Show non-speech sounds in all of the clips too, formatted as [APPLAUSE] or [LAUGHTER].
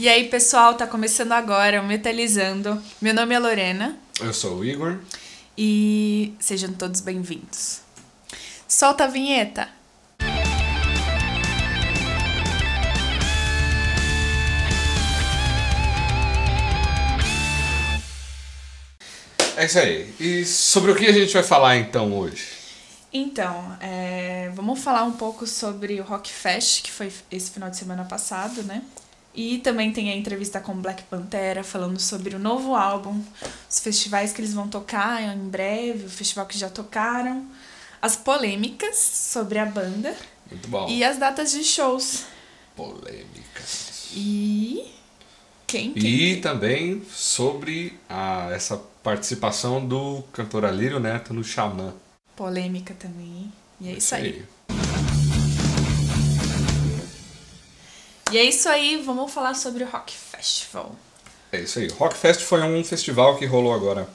E aí, pessoal, tá começando agora o Metalizando. Meu nome é Lorena. Eu sou o Igor. E sejam todos bem-vindos. Solta a vinheta. É isso aí. E sobre o que a gente vai falar então hoje? Então, é, vamos falar um pouco sobre o Rock Fest, que foi esse final de semana passado, né? E também tem a entrevista com Black Pantera, falando sobre o novo álbum, os festivais que eles vão tocar em breve, o festival que já tocaram, as polêmicas sobre a banda. Muito bom. E as datas de shows. Polêmicas. E. Quem? quem e também sobre a, essa participação do cantor Alírio Neto no Xamã. Polêmica também. E é isso aí. E é isso aí, vamos falar sobre o Rock Festival. É isso aí. O Rock Fest foi um festival que rolou agora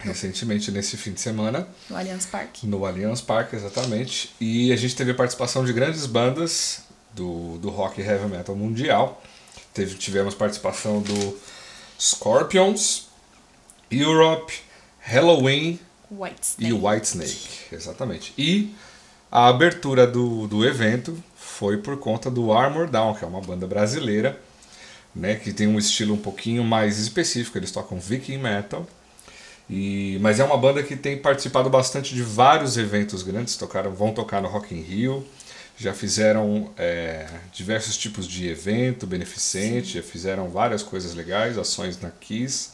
recentemente nesse fim de semana. No Allianz Parque. No Allianz Parque, exatamente. E a gente teve a participação de grandes bandas do, do rock e heavy metal mundial. Teve, tivemos participação do Scorpions, Europe, Halloween White e Whitesnake. Exatamente. E a abertura do, do evento foi por conta do Armor Down, que é uma banda brasileira, né, que tem um estilo um pouquinho mais específico, eles tocam viking metal. E, mas é uma banda que tem participado bastante de vários eventos grandes, tocaram, vão tocar no Rock in Rio, já fizeram é, diversos tipos de evento beneficente, já fizeram várias coisas legais, ações na Kiss,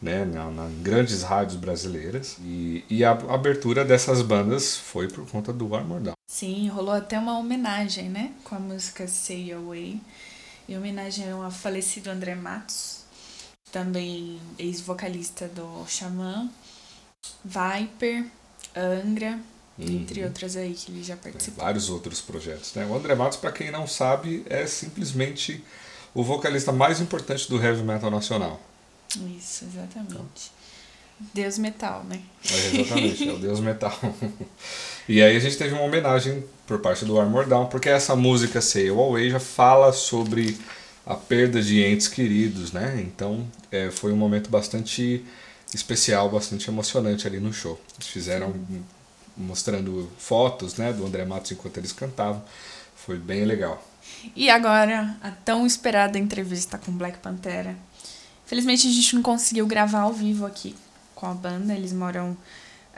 né, na, na grandes rádios brasileiras. E, e, a abertura dessas bandas foi por conta do Armor Down. Sim, rolou até uma homenagem, né? Com a música Say Away. Em homenagem ao falecido André Matos, também ex-vocalista do Xamã, Viper, Angra, uhum. entre outras aí que ele já participou. É, vários outros projetos, né? O André Matos, para quem não sabe, é simplesmente o vocalista mais importante do heavy metal nacional. Isso, exatamente. Então. Deus Metal, né? É, exatamente, é o Deus Metal. [LAUGHS] e aí a gente teve uma homenagem por parte do Armor Down, porque essa música Sail Away já fala sobre a perda de entes queridos, né? Então é, foi um momento bastante especial, bastante emocionante ali no show. Eles fizeram mostrando fotos né, do André Matos enquanto eles cantavam. Foi bem legal. E agora, a tão esperada entrevista com Black Pantera. Felizmente a gente não conseguiu gravar ao vivo aqui com a banda. Eles moram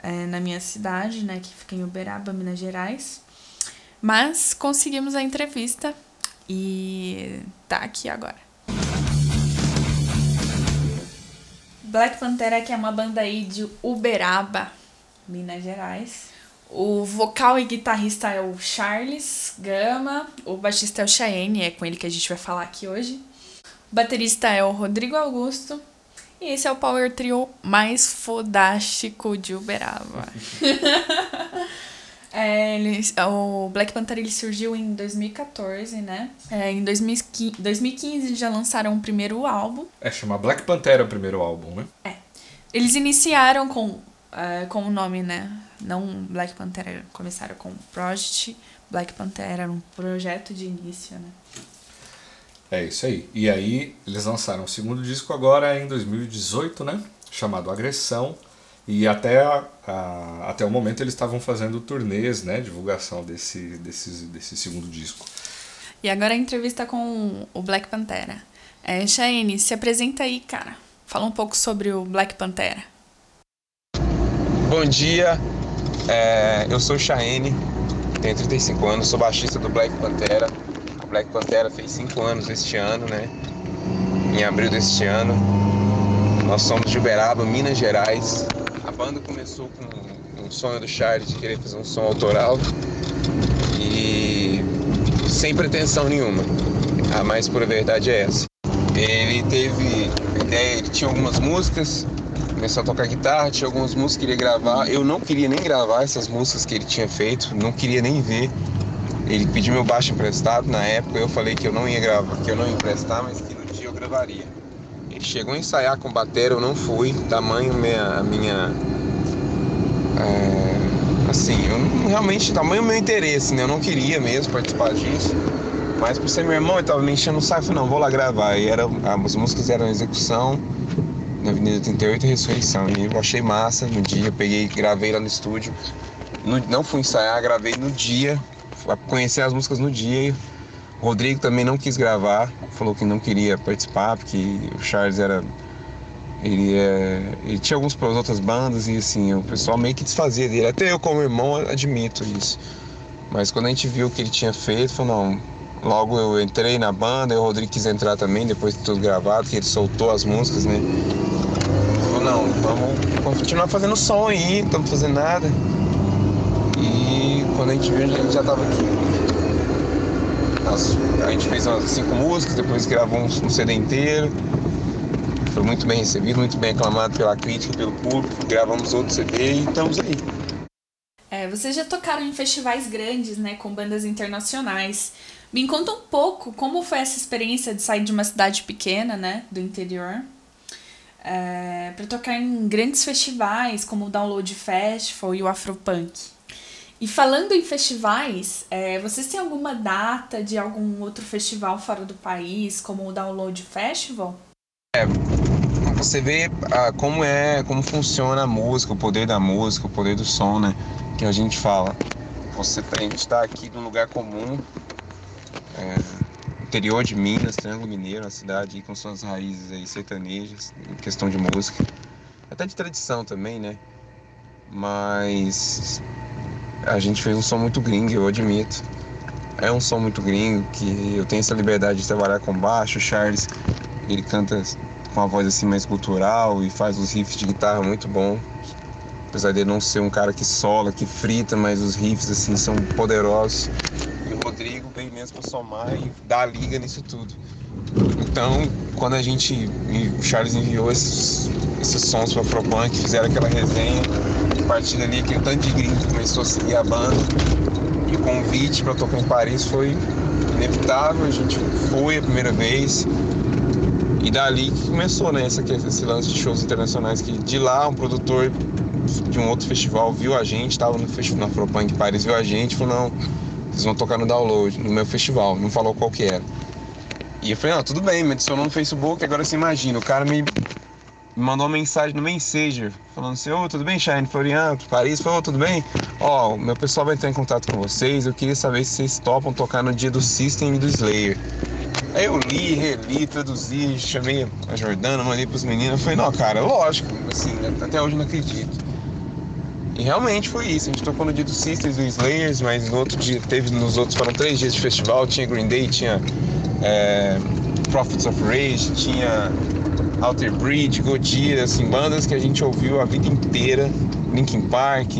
é, na minha cidade, né, que fica em Uberaba, Minas Gerais. Mas conseguimos a entrevista e tá aqui agora. Black Pantera, que é uma banda aí de Uberaba, Minas Gerais. O vocal e guitarrista é o Charles Gama, o baixista é o Cheyenne, é com ele que a gente vai falar aqui hoje. Baterista é o Rodrigo Augusto e esse é o Power Trio mais fodástico de Uberaba. [LAUGHS] é, ele, o Black Panther ele surgiu em 2014, né? É, em 2015, 2015 já lançaram o primeiro álbum. É, chama Black Panther o primeiro álbum, né? É. Eles iniciaram com, uh, com o nome, né? Não Black Panther, começaram com Project. Black Panther era um projeto de início, né? É isso aí. E aí eles lançaram o segundo disco agora em 2018, né? Chamado Agressão. E até, a, a, até o momento eles estavam fazendo turnês, né? Divulgação desse, desse, desse segundo disco. E agora a entrevista com o Black Pantera. É, se apresenta aí, cara. Fala um pouco sobre o Black Pantera. Bom dia, é, eu sou Cheyenne, tenho 35 anos, sou baixista do Black Pantera. Black Pantera fez cinco anos este ano, né? Em abril deste ano. Nós somos de Uberaba, Minas Gerais. A banda começou com um sonho do Charles de querer fazer um som autoral e sem pretensão nenhuma. A mais pura verdade é essa. Ele teve ideia, ele tinha algumas músicas, começou a tocar guitarra, tinha algumas músicas que ele ia gravar. Eu não queria nem gravar essas músicas que ele tinha feito, não queria nem ver. Ele pediu meu baixo emprestado na época, eu falei que eu não ia gravar, que eu não ia emprestar, mas que no dia eu gravaria. Ele chegou a ensaiar com bateria, eu não fui, tamanho minha minha é, assim, eu não, realmente tamanho meu interesse, né? Eu não queria mesmo participar disso. Mas por ser meu irmão, ele tava me enchendo o saco, falei, não, vou lá gravar. E era, as músicas eram execução na Avenida 38 e Ressurreição. E eu achei massa no dia, peguei, gravei lá no estúdio. No, não fui ensaiar, gravei no dia, conhecer as músicas no dia. O Rodrigo também não quis gravar, falou que não queria participar, porque o Charles era. Ele, é, ele tinha algumas outras bandas e assim, o pessoal meio que desfazia dele. Até eu, como irmão, admito isso. Mas quando a gente viu o que ele tinha feito, falou: não, Logo eu entrei na banda, o Rodrigo quis entrar também, depois de tudo gravado, que ele soltou as músicas, né? Falou, não, vamos continuar fazendo som aí, não estamos fazendo nada. Quando a gente viu, a gente já estava aqui. a gente fez umas cinco músicas, depois gravou um, um CD inteiro. Foi muito bem recebido, muito bem aclamado pela crítica, pelo público. Gravamos outro CD e estamos aí. É, vocês já tocaram em festivais grandes, né, com bandas internacionais. Me conta um pouco como foi essa experiência de sair de uma cidade pequena, né, do interior, é, para tocar em grandes festivais como o Download Festival e o Afropunk. E falando em festivais, é, vocês têm alguma data de algum outro festival fora do país, como o Download Festival? É, você vê ah, como é, como funciona a música, o poder da música, o poder do som, né? Que a gente fala. Você a gente está aqui num lugar comum, é, interior de Minas, Triângulo Mineiro, uma cidade com suas raízes aí sertanejas, em questão de música, até de tradição também, né? Mas a gente fez um som muito gringo, eu admito. É um som muito gringo, que eu tenho essa liberdade de trabalhar com baixo. O Charles, ele canta com uma voz assim mais cultural e faz os riffs de guitarra muito bom. Apesar de não ser um cara que sola, que frita, mas os riffs assim são poderosos. Rodrigo veio mesmo para somar e dar a liga nisso tudo. Então, quando a gente, o Charles enviou esses, esses sons para Afropunk, fizeram aquela resenha, a partir dali aquele tanto de gringo começou a seguir a banda. E o convite para tocar em Paris foi inevitável, a gente foi a primeira vez. E dali que começou, né, essa, esse lance de shows internacionais, que de lá um produtor de um outro festival viu a gente, estava no festival na Afropunk Paris, viu a gente, falou, não, vocês vão tocar no download, no meu festival. Não falou qual que era. E eu falei, não, tudo bem, me adicionou no Facebook, agora você imagina, o cara me mandou uma mensagem no Messenger, falando assim, ô, oh, tudo bem, Shine? Florian, Paris, falou, tudo bem? Ó, oh, meu pessoal vai entrar em contato com vocês, eu queria saber se vocês topam tocar no dia do System e do Slayer. Aí eu li, reli, traduzi, chamei a Jordana, mandei pros meninos, falei, não, cara, lógico, assim, até hoje não acredito. E realmente foi isso. A gente tocou no dia do Sisters, do Slayers, mas no outro dia, teve nos outros, foram três dias de festival. Tinha Green Day, tinha é, Prophets of Rage, tinha Alter Bridge, Gojira, assim, bandas que a gente ouviu a vida inteira. Linkin Park.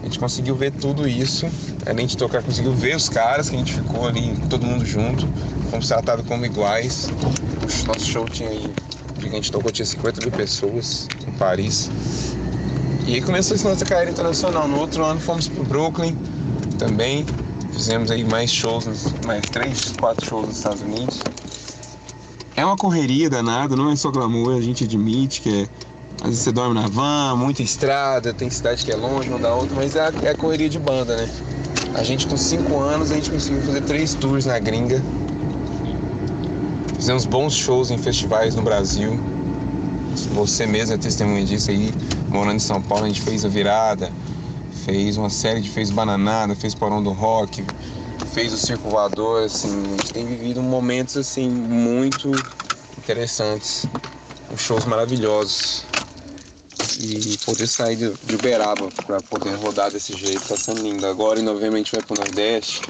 A gente conseguiu ver tudo isso. Além de tocar, conseguiu ver os caras que a gente ficou ali, todo mundo junto. Fomos tratados como iguais. O nosso show tinha aí, a gente tocou, tinha 50 mil pessoas em Paris. E aí começou essa nossa carreira internacional. No outro ano fomos para Brooklyn também. Fizemos aí mais shows, mais três, quatro shows nos Estados Unidos. É uma correria danada, não é só glamour, a gente admite que é. Às vezes você dorme na van, muita estrada, tem cidade que é longe, não dá outra, mas é é correria de banda, né? A gente com cinco anos, a gente conseguiu fazer três tours na gringa. Fizemos bons shows em festivais no Brasil. Você mesmo é testemunha disso aí morando em São Paulo, a gente fez a virada, fez uma série de fez bananada, fez porão do rock, fez o circo voador, assim, a gente tem vivido momentos assim muito interessantes, shows maravilhosos. E poder sair de, Uberaba para poder rodar desse jeito tá sendo lindo. Agora em novembro a gente vai pro Nordeste.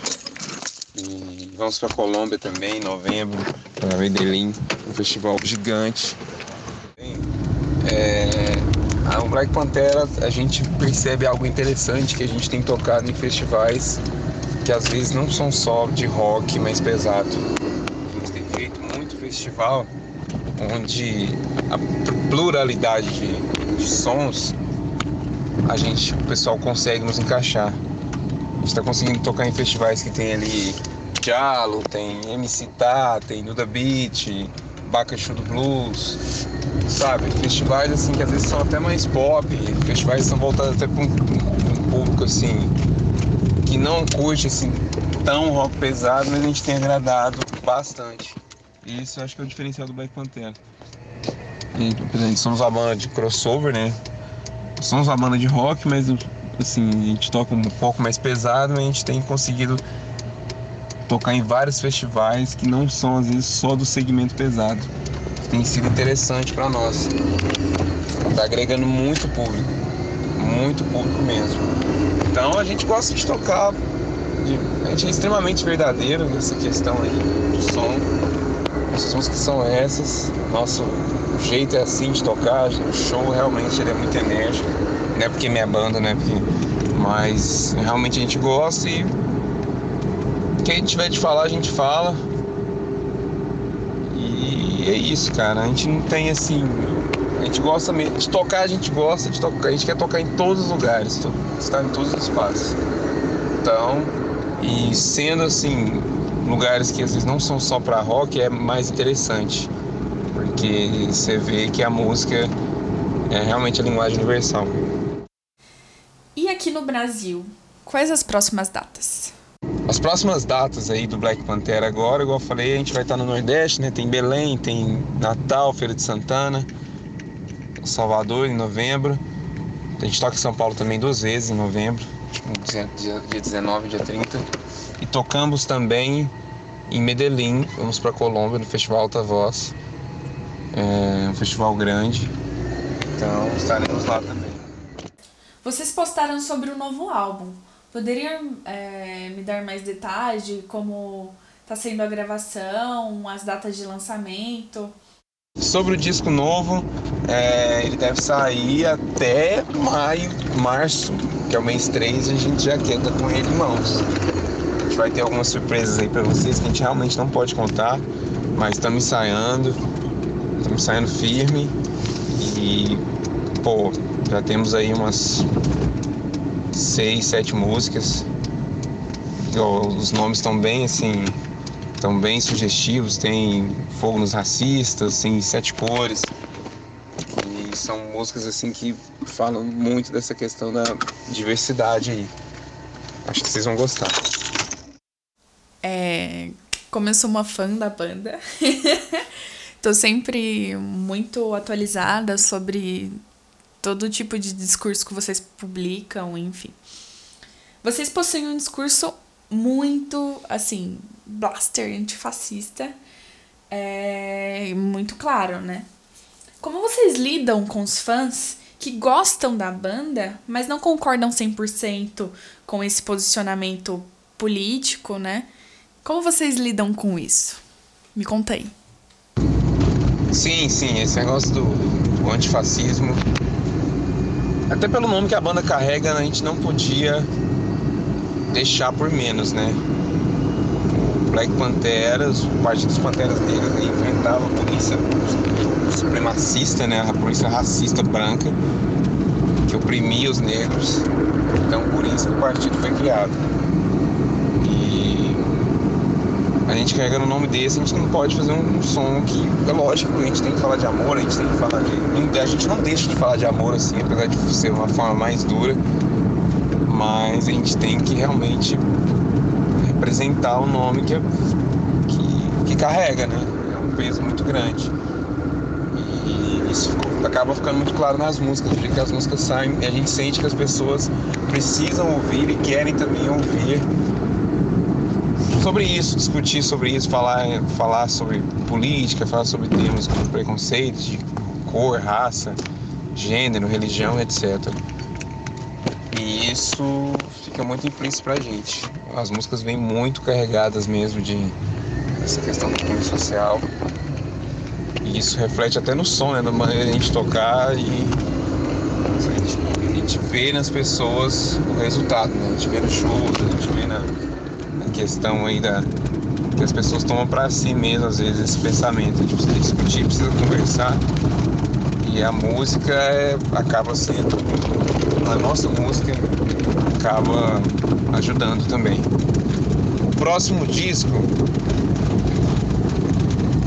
E vamos para Colômbia também em novembro, para Medellín, um festival gigante. É, o Black Pantera a gente percebe algo interessante que a gente tem tocado em festivais que às vezes não são só de rock mais pesado. A gente tem feito muito festival onde a pluralidade de, de sons a gente, o pessoal consegue nos encaixar. A gente está conseguindo tocar em festivais que tem ali Jalo, tem MC Tá, tem Nuda Beat, Bacachu do Blues, sabe? Festivais assim que às vezes são até mais pop, festivais são voltados até para um, um, público assim que não curte assim tão rock pesado, mas a gente tem agradado bastante. Isso acho que é o diferencial do Black Pantera. E, somos uma banda de crossover, né? Somos uma banda de rock, mas assim, a gente toca um pouco mais pesado, mas a gente tem conseguido tocar em vários festivais que não são às vezes só do segmento pesado. Tem sido interessante para nós. Tá agregando muito público, muito público mesmo. Então a gente gosta de tocar, a gente é extremamente verdadeiro nessa questão aí do som. Nossas músicas são essas, nosso jeito é assim de tocar, o show realmente ele é muito enérgico, não é porque é minha banda, né? Porque, mas realmente a gente gosta e quem tiver de falar, a gente fala. E é isso, cara. A gente não tem assim. A gente gosta mesmo. De tocar, a gente gosta de tocar. A gente quer tocar em todos os lugares, estar em todos os espaços. Então, e sendo assim, lugares que às vezes não são só para rock, é mais interessante. Porque você vê que a música é realmente a linguagem universal. E aqui no Brasil, quais as próximas datas? As próximas datas aí do Black Panther agora, igual eu falei, a gente vai estar no Nordeste, né? Tem Belém, tem Natal, Feira de Santana, Salvador em novembro. A gente toca em São Paulo também duas vezes em novembro, dia 19 e dia 30. E tocamos também em Medellín, vamos para Colômbia no Festival Alta Voz. É um festival grande. Então estaremos lá também. Vocês postaram sobre o novo álbum. Poderia é, me dar mais detalhes de como está sendo a gravação, as datas de lançamento? Sobre o disco novo, é, ele deve sair até maio, março, que é o mês 3, e a gente já estar com ele em mãos. A gente vai ter algumas surpresas aí para vocês que a gente realmente não pode contar, mas estamos ensaiando, estamos ensaiando firme e, pô, já temos aí umas seis, sete músicas. Os nomes estão bem assim, estão bem sugestivos. Tem Fogo nos Racistas, tem Sete Cores. E são músicas assim que falam muito dessa questão da diversidade aí. Acho que vocês vão gostar. É, como eu sou uma fã da banda, [LAUGHS] tô sempre muito atualizada sobre todo tipo de discurso que vocês publicam, enfim. Vocês possuem um discurso muito, assim, blaster, antifascista, é muito claro, né? Como vocês lidam com os fãs que gostam da banda, mas não concordam 100% com esse posicionamento político, né? Como vocês lidam com isso? Me conta aí. Sim, sim, esse negócio do, do antifascismo até pelo nome que a banda carrega, a gente não podia deixar por menos, né? O Black Panthers, o Partido dos Panteras Negras né, enfrentava a polícia supremacista, né? A polícia racista branca que oprimia os negros. Então por isso que o partido foi criado. E a gente carregando o nome desse, a gente não pode fazer um som que, é lógico, a gente tem que falar de amor, a gente tem que falar de. A gente não deixa de falar de amor assim, apesar de ser uma forma mais dura, mas a gente tem que realmente representar o nome que, que, que carrega, né? É um peso muito grande. E isso acaba ficando muito claro nas músicas, porque que as músicas saem e a gente sente que as pessoas precisam ouvir e querem também ouvir sobre isso, discutir sobre isso, falar, falar sobre política, falar sobre temas como preconceitos de cor, raça, gênero, religião, etc. E isso fica muito implícito pra gente. As músicas vêm muito carregadas mesmo de essa questão do cunho social. E isso reflete até no som, né? Na maneira de a gente tocar e a gente, a gente vê nas pessoas o resultado, né? A gente vê no show, a gente vê na, questão aí da que as pessoas tomam para si mesmo às vezes esse pensamento de precisa discutir, precisa conversar e a música é, acaba sendo a nossa música acaba ajudando também. O próximo disco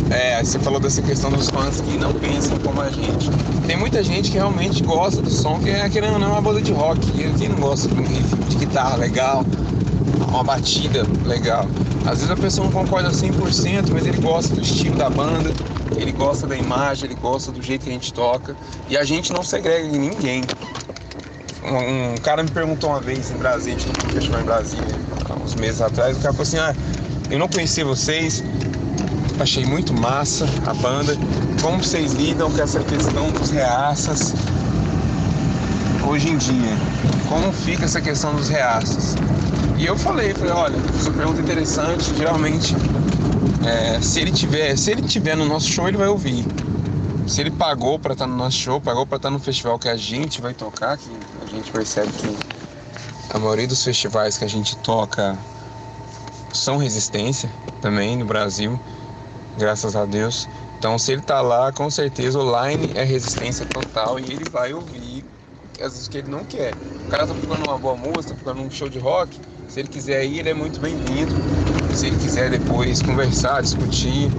é, você falou dessa questão dos fãs que não pensam como a gente. Tem muita gente que realmente gosta do som, que é querendo ou não é uma banda de rock. E quem não gosta de um riff de guitarra legal, uma batida legal. Às vezes a pessoa não concorda 100%, mas ele gosta do estilo da banda, ele gosta da imagem, ele gosta do jeito que a gente toca. E a gente não segrega ninguém. Um, um cara me perguntou uma vez em Brasília, no festival em Brasília, há uns meses atrás, o cara falou assim, ah, eu não conhecia vocês, achei muito massa a banda. Como vocês lidam com essa questão dos reaças hoje em dia? Como fica essa questão dos reaças? E eu falei, falei, olha, essa pergunta é interessante, geralmente é, se ele tiver, se ele tiver no nosso show, ele vai ouvir. Se ele pagou para estar no nosso show, pagou para estar no festival que a gente vai tocar, que gente percebe que a maioria dos festivais que a gente toca são resistência também no Brasil, graças a Deus. Então, se ele tá lá, com certeza o line é resistência total e ele vai ouvir às vezes que ele não quer. O cara tá procurando uma boa música, procurando um show de rock, se ele quiser ir, ele é muito bem-vindo. Se ele quiser depois conversar, discutir,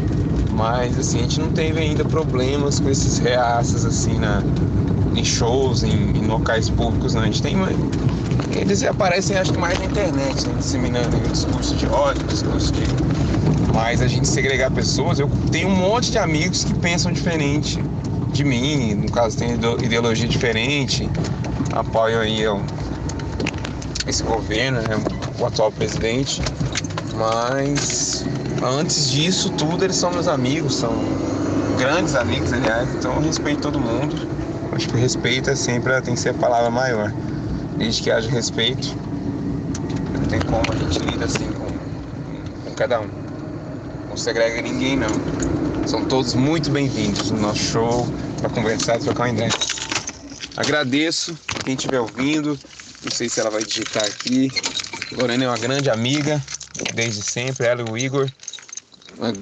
mas assim, a gente não teve ainda problemas com esses reaças assim na, em shows, em, em locais públicos, não. A gente tem eles aparecem acho que mais na internet, né? disseminando discurso de ódio, discurso de. Mas a gente segregar pessoas, eu tenho um monte de amigos que pensam diferente de mim, no caso tem ideologia diferente, apoio aí eu, esse governo, né? o atual presidente, mas antes disso tudo eles são meus amigos, são grandes amigos, aliás, então eu respeito todo mundo. Acho que respeito é sempre tem que ser a palavra maior. Desde que haja respeito, não tem como a gente lida assim com, com cada um. Não segrega ninguém não. São todos muito bem-vindos no nosso show para conversar, trocar uma ideia. Agradeço quem estiver ouvindo. Não sei se ela vai digitar aqui. Lorena é uma grande amiga, desde sempre, ela e o Igor. Uma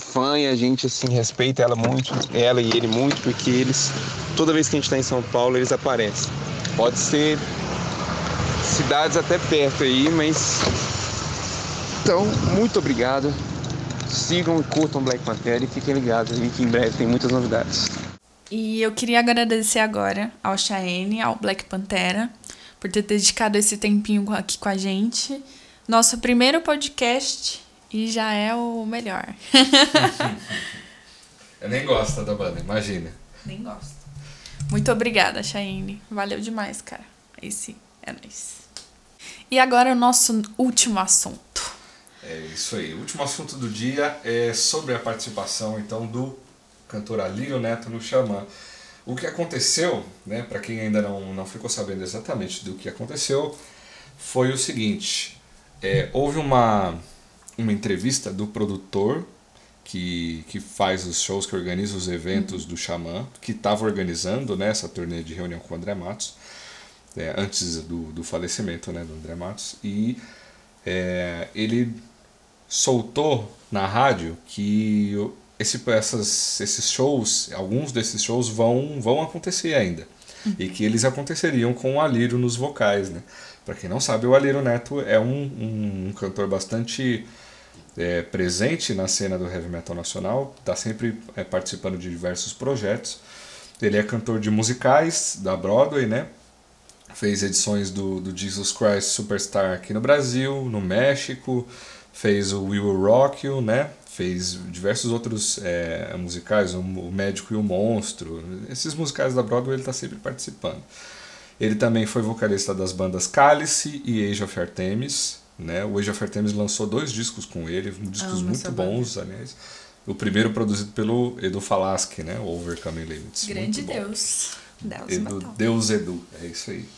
fã e a gente assim respeita ela muito, ela e ele muito, porque eles, toda vez que a gente está em São Paulo, eles aparecem. Pode ser cidades até perto aí, mas. Então, muito obrigado. Sigam e curtam Black Panther e fiquem ligados aí que em breve tem muitas novidades. E eu queria agradecer agora ao Cheyenne, ao Black Pantera, por ter dedicado esse tempinho aqui com a gente. Nosso primeiro podcast e já é o melhor. [LAUGHS] eu nem gosto da banda, imagina. Nem gosto. Muito obrigada, Cheyenne. Valeu demais, cara. Esse é nóis. E agora o nosso último assunto. É isso aí. O último assunto do dia é sobre a participação então do cantor Alírio Neto no Xamã. O que aconteceu, né, para quem ainda não, não ficou sabendo exatamente do que aconteceu, foi o seguinte: é, houve uma, uma entrevista do produtor que, que faz os shows, que organiza os eventos do Xamã, que estava organizando né, essa turnê de reunião com o André Matos, é, antes do, do falecimento né, do André Matos, e é, ele soltou na rádio que esse, essas, esses shows, alguns desses shows vão, vão acontecer ainda. Uhum. E que eles aconteceriam com o Alírio nos vocais, né? Quem não sabe, o Alírio Neto é um, um, um cantor bastante é, presente na cena do heavy metal nacional, está sempre é, participando de diversos projetos. Ele é cantor de musicais da Broadway, né? Fez edições do, do Jesus Christ Superstar aqui no Brasil, no México, fez o We Will Rock You, né? Fez diversos outros é, musicais, o Médico e o Monstro. Esses musicais da Broadway ele está sempre participando. Ele também foi vocalista das bandas Cálice e Age of Artemis. Né? O Age of Artemis lançou dois discos com ele, discos muito bons, aliás. O primeiro produzido pelo Edu Falaschi, né? Overcoming Limits. Grande Deus. Deus, Edu, Deus Edu, é isso aí.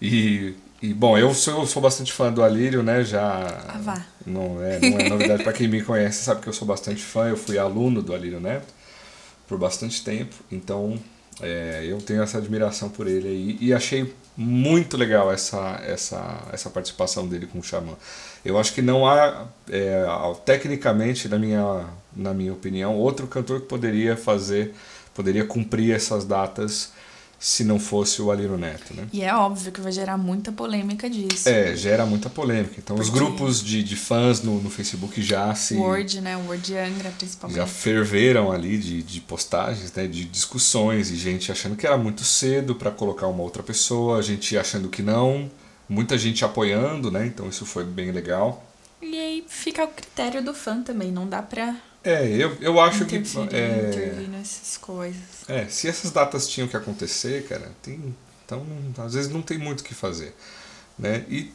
E, e bom, eu sou, eu sou bastante fã do Alírio, né? Já. Ah, vá. Não é, não é novidade para quem me conhece, sabe que eu sou bastante fã. Eu fui aluno do Alírio Neto por bastante tempo, então é, eu tenho essa admiração por ele aí e achei muito legal essa, essa, essa participação dele com o Xamã. Eu acho que não há, é, tecnicamente, na minha, na minha opinião, outro cantor que poderia fazer, poderia cumprir essas datas se não fosse o Aliro Neto, né? E é óbvio que vai gerar muita polêmica disso. É, gera muita polêmica. Então Porque... os grupos de, de fãs no, no Facebook já se... Word, né? Word Angra, principalmente. Já ferveram ali de, de postagens, né? De discussões e gente achando que era muito cedo para colocar uma outra pessoa, gente achando que não, muita gente apoiando, né? Então isso foi bem legal. E aí fica o critério do fã também, não dá pra É, eu, eu acho que. É, intervir nessas coisas. é, se essas datas tinham que acontecer, cara, tem, então às vezes não tem muito o que fazer. Né? E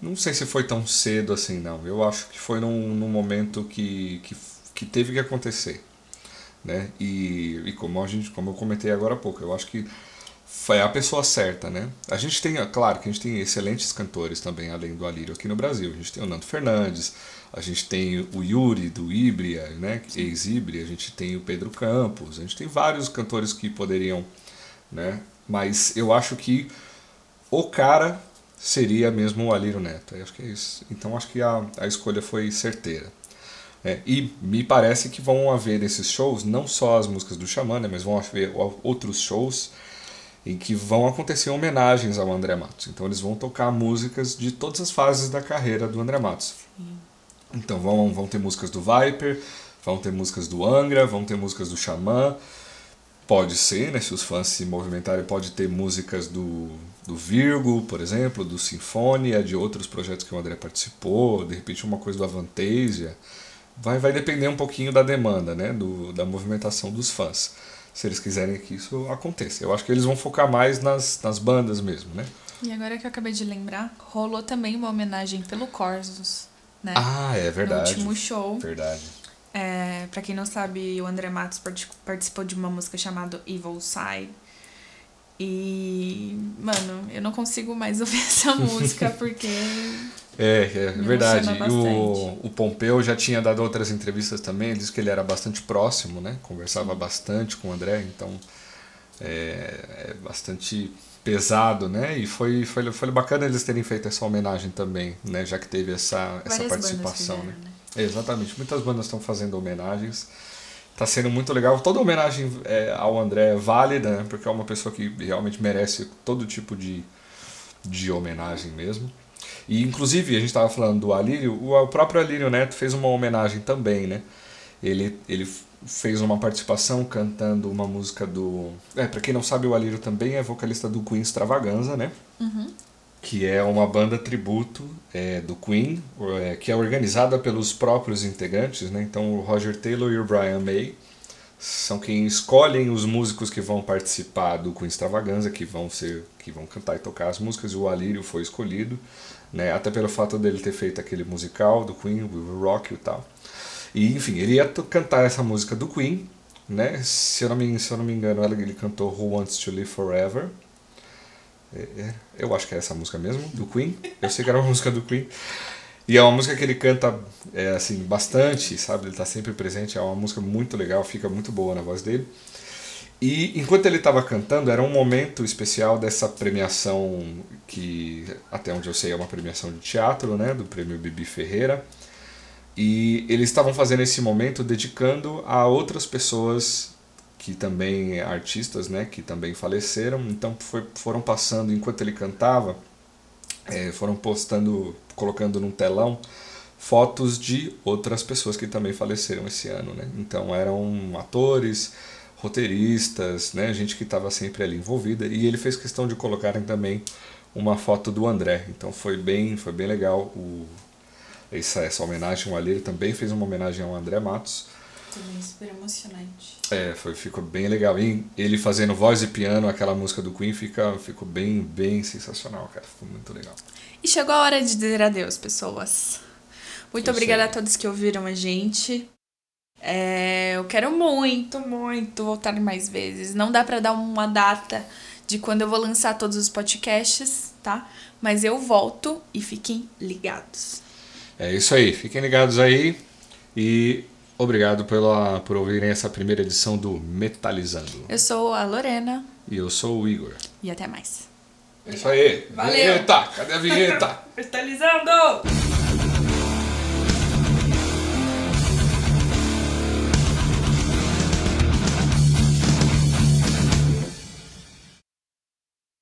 não sei se foi tão cedo assim, não. Eu acho que foi num, num momento que, que, que teve que acontecer. Né? E, e como, a gente, como eu comentei agora há pouco, eu acho que foi a pessoa certa, né? A gente tem, é claro que a gente tem excelentes cantores também, além do Alírio aqui no Brasil. A gente tem o Nando Fernandes, a gente tem o Yuri do Ibria, né? Ex-Ibria, a gente tem o Pedro Campos, a gente tem vários cantores que poderiam, né? Mas eu acho que o cara seria mesmo o Alírio Neto. Eu acho que é isso. Então acho que a, a escolha foi certeira. É, e me parece que vão haver nesses shows não só as músicas do Xamã, né, mas vão haver outros shows em que vão acontecer homenagens ao André Matos. Então eles vão tocar músicas de todas as fases da carreira do André Matos. Então vão, vão ter músicas do Viper, vão ter músicas do Angra, vão ter músicas do Xamã. Pode ser, né? Se os fãs se movimentarem, pode ter músicas do, do Virgo, por exemplo, do Sinfonia, de outros projetos que o André participou, de repente uma coisa do Avantasia. Vai, vai depender um pouquinho da demanda, né? Do, da movimentação dos fãs. Se eles quiserem que isso aconteça. Eu acho que eles vão focar mais nas, nas bandas mesmo, né? E agora que eu acabei de lembrar, rolou também uma homenagem pelo Corsos, né? Ah, é verdade. No último show. Verdade. É, pra quem não sabe, o André Matos parti- participou de uma música chamada Evil Side. E, mano, eu não consigo mais [LAUGHS] ouvir essa música porque. É, é verdade. E o, o Pompeu já tinha dado outras entrevistas também, ele disse que ele era bastante próximo, né? Conversava bastante com o André, então é, é bastante pesado, né? E foi, foi, foi bacana eles terem feito essa homenagem também, né? Já que teve essa, essa participação, bandas né? fizeram, né? É, exatamente. Muitas bandas estão fazendo homenagens. Tá sendo muito legal. Toda homenagem é, ao André é válida, né? Porque é uma pessoa que realmente merece todo tipo de, de homenagem mesmo. E inclusive, a gente estava falando do Alírio, o próprio Alírio Neto fez uma homenagem também, né? Ele, ele fez uma participação cantando uma música do. É, pra quem não sabe, o Alírio também é vocalista do Queen Extravaganza, né? Que é uma banda tributo é, do Queen, é, que é organizada pelos próprios integrantes, né? Então o Roger Taylor e o Brian May são quem escolhem os músicos que vão participar do Queen Extravaganza, que vão ser, que vão cantar e tocar as músicas, e o Alírio foi escolhido, né? Até pelo fato dele ter feito aquele musical do Queen, We Will Rock e tal. E enfim, ele ia cantar essa música do Queen, né? Se eu não me, se eu não me engano, ele cantou Who Wants to Live Forever. É, é, eu acho que é essa música mesmo, do Queen. Eu sei que era uma [LAUGHS] música do Queen. E é uma música que ele canta é, assim bastante, sabe? Ele tá sempre presente, é uma música muito legal, fica muito boa na voz dele. E enquanto ele estava cantando, era um momento especial dessa premiação que, até onde eu sei, é uma premiação de teatro, né? Do prêmio Bibi Ferreira. E eles estavam fazendo esse momento dedicando a outras pessoas que também artistas, né, que também faleceram. Então foi, foram passando enquanto ele cantava, eh, foram postando, colocando num telão fotos de outras pessoas que também faleceram esse ano, né? Então eram atores, roteiristas, né, gente que estava sempre ali envolvida. E ele fez questão de colocarem também uma foto do André. Então foi bem, foi bem legal o essa, essa homenagem ao Alírio também fez uma homenagem ao André Matos. Também super emocionante. É, foi, ficou bem legal. E ele fazendo voz e piano, aquela música do Queen, fica, ficou bem, bem sensacional, cara. Ficou muito legal. E chegou a hora de dizer adeus, pessoas. Muito Isso obrigada aí. a todos que ouviram a gente. É, eu quero muito, muito voltar mais vezes. Não dá pra dar uma data de quando eu vou lançar todos os podcasts, tá? Mas eu volto e fiquem ligados. É isso aí. Fiquem ligados aí. E obrigado pela, por ouvirem essa primeira edição do Metalizando. Eu sou a Lorena E eu sou o Igor. e até mais. É isso aí. Valeu. Vinheta! Cadê a vinheta? [LAUGHS] Metalizando!